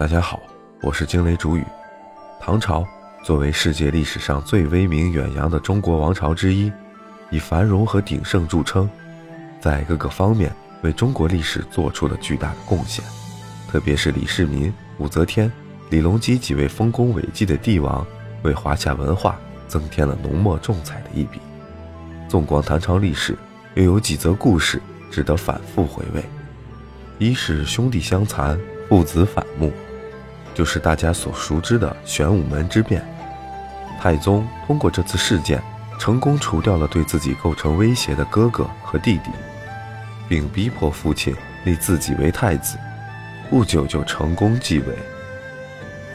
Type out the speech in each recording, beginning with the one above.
大家好，我是惊雷主语。唐朝作为世界历史上最威名远扬的中国王朝之一，以繁荣和鼎盛著称，在各个方面为中国历史做出了巨大的贡献。特别是李世民、武则天、李隆基几位丰功伟绩的帝王，为华夏文化增添了浓墨重彩的一笔。纵观唐朝历史，又有几则故事值得反复回味。一是兄弟相残，父子反目，就是大家所熟知的玄武门之变。太宗通过这次事件，成功除掉了对自己构成威胁的哥哥和弟弟，并逼迫父亲立自己为太子。不久就成功继位。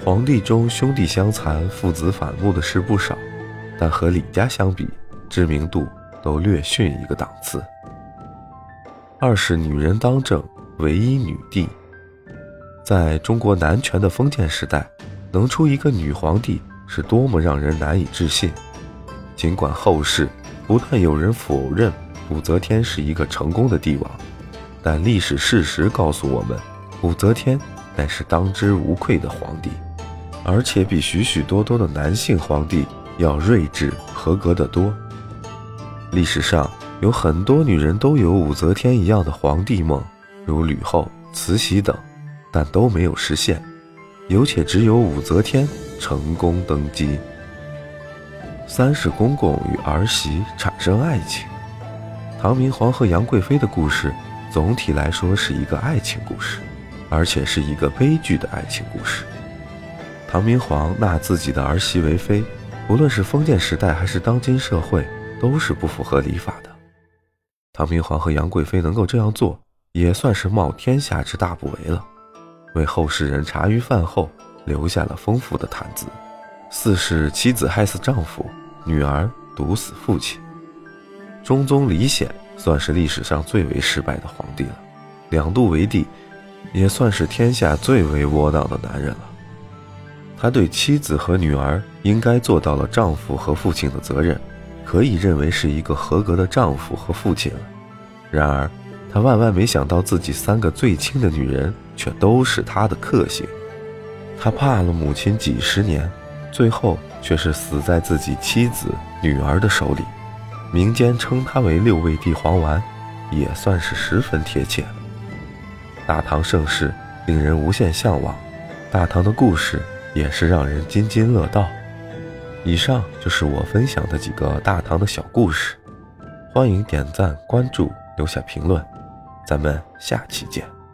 皇帝中兄弟相残、父子反目的事不少，但和李家相比，知名度都略逊一个档次。二是女人当政。唯一女帝，在中国男权的封建时代，能出一个女皇帝是多么让人难以置信。尽管后世不断有人否认武则天是一个成功的帝王，但历史事实告诉我们，武则天乃是当之无愧的皇帝，而且比许许多多的男性皇帝要睿智合格得多。历史上有很多女人都有武则天一样的皇帝梦。如吕后、慈禧等，但都没有实现，有且只有武则天成功登基。三是公公与儿媳产生爱情。唐明皇和杨贵妃的故事，总体来说是一个爱情故事，而且是一个悲剧的爱情故事。唐明皇纳自己的儿媳为妃，无论是封建时代还是当今社会，都是不符合礼法的。唐明皇和杨贵妃能够这样做。也算是冒天下之大不韪了，为后世人茶余饭后留下了丰富的谈资。四是妻子害死丈夫，女儿毒死父亲。中宗李显算是历史上最为失败的皇帝了，两度为帝，也算是天下最为窝囊的男人了。他对妻子和女儿应该做到了丈夫和父亲的责任，可以认为是一个合格的丈夫和父亲了。然而。他万万没想到，自己三个最亲的女人却都是他的克星。他怕了母亲几十年，最后却是死在自己妻子、女儿的手里。民间称他为六味地黄丸，也算是十分贴切。大唐盛世令人无限向往，大唐的故事也是让人津津乐道。以上就是我分享的几个大唐的小故事，欢迎点赞、关注、留下评论。咱们下期见。